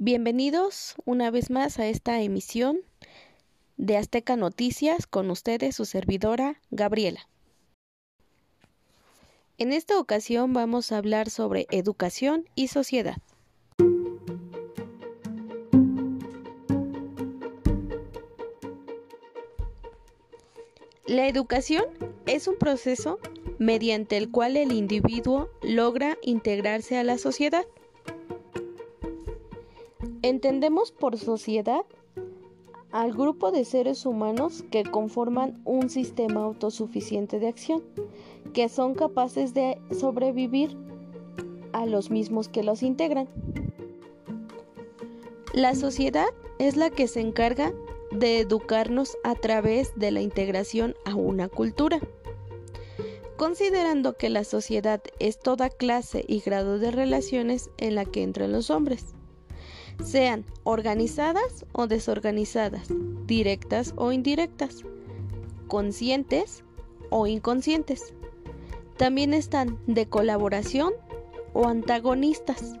Bienvenidos una vez más a esta emisión de Azteca Noticias con ustedes su servidora Gabriela. En esta ocasión vamos a hablar sobre educación y sociedad. La educación es un proceso mediante el cual el individuo logra integrarse a la sociedad. Entendemos por sociedad al grupo de seres humanos que conforman un sistema autosuficiente de acción, que son capaces de sobrevivir a los mismos que los integran. La sociedad es la que se encarga de educarnos a través de la integración a una cultura. Considerando que la sociedad es toda clase y grado de relaciones en la que entran los hombres, sean organizadas o desorganizadas, directas o indirectas, conscientes o inconscientes. También están de colaboración o antagonistas.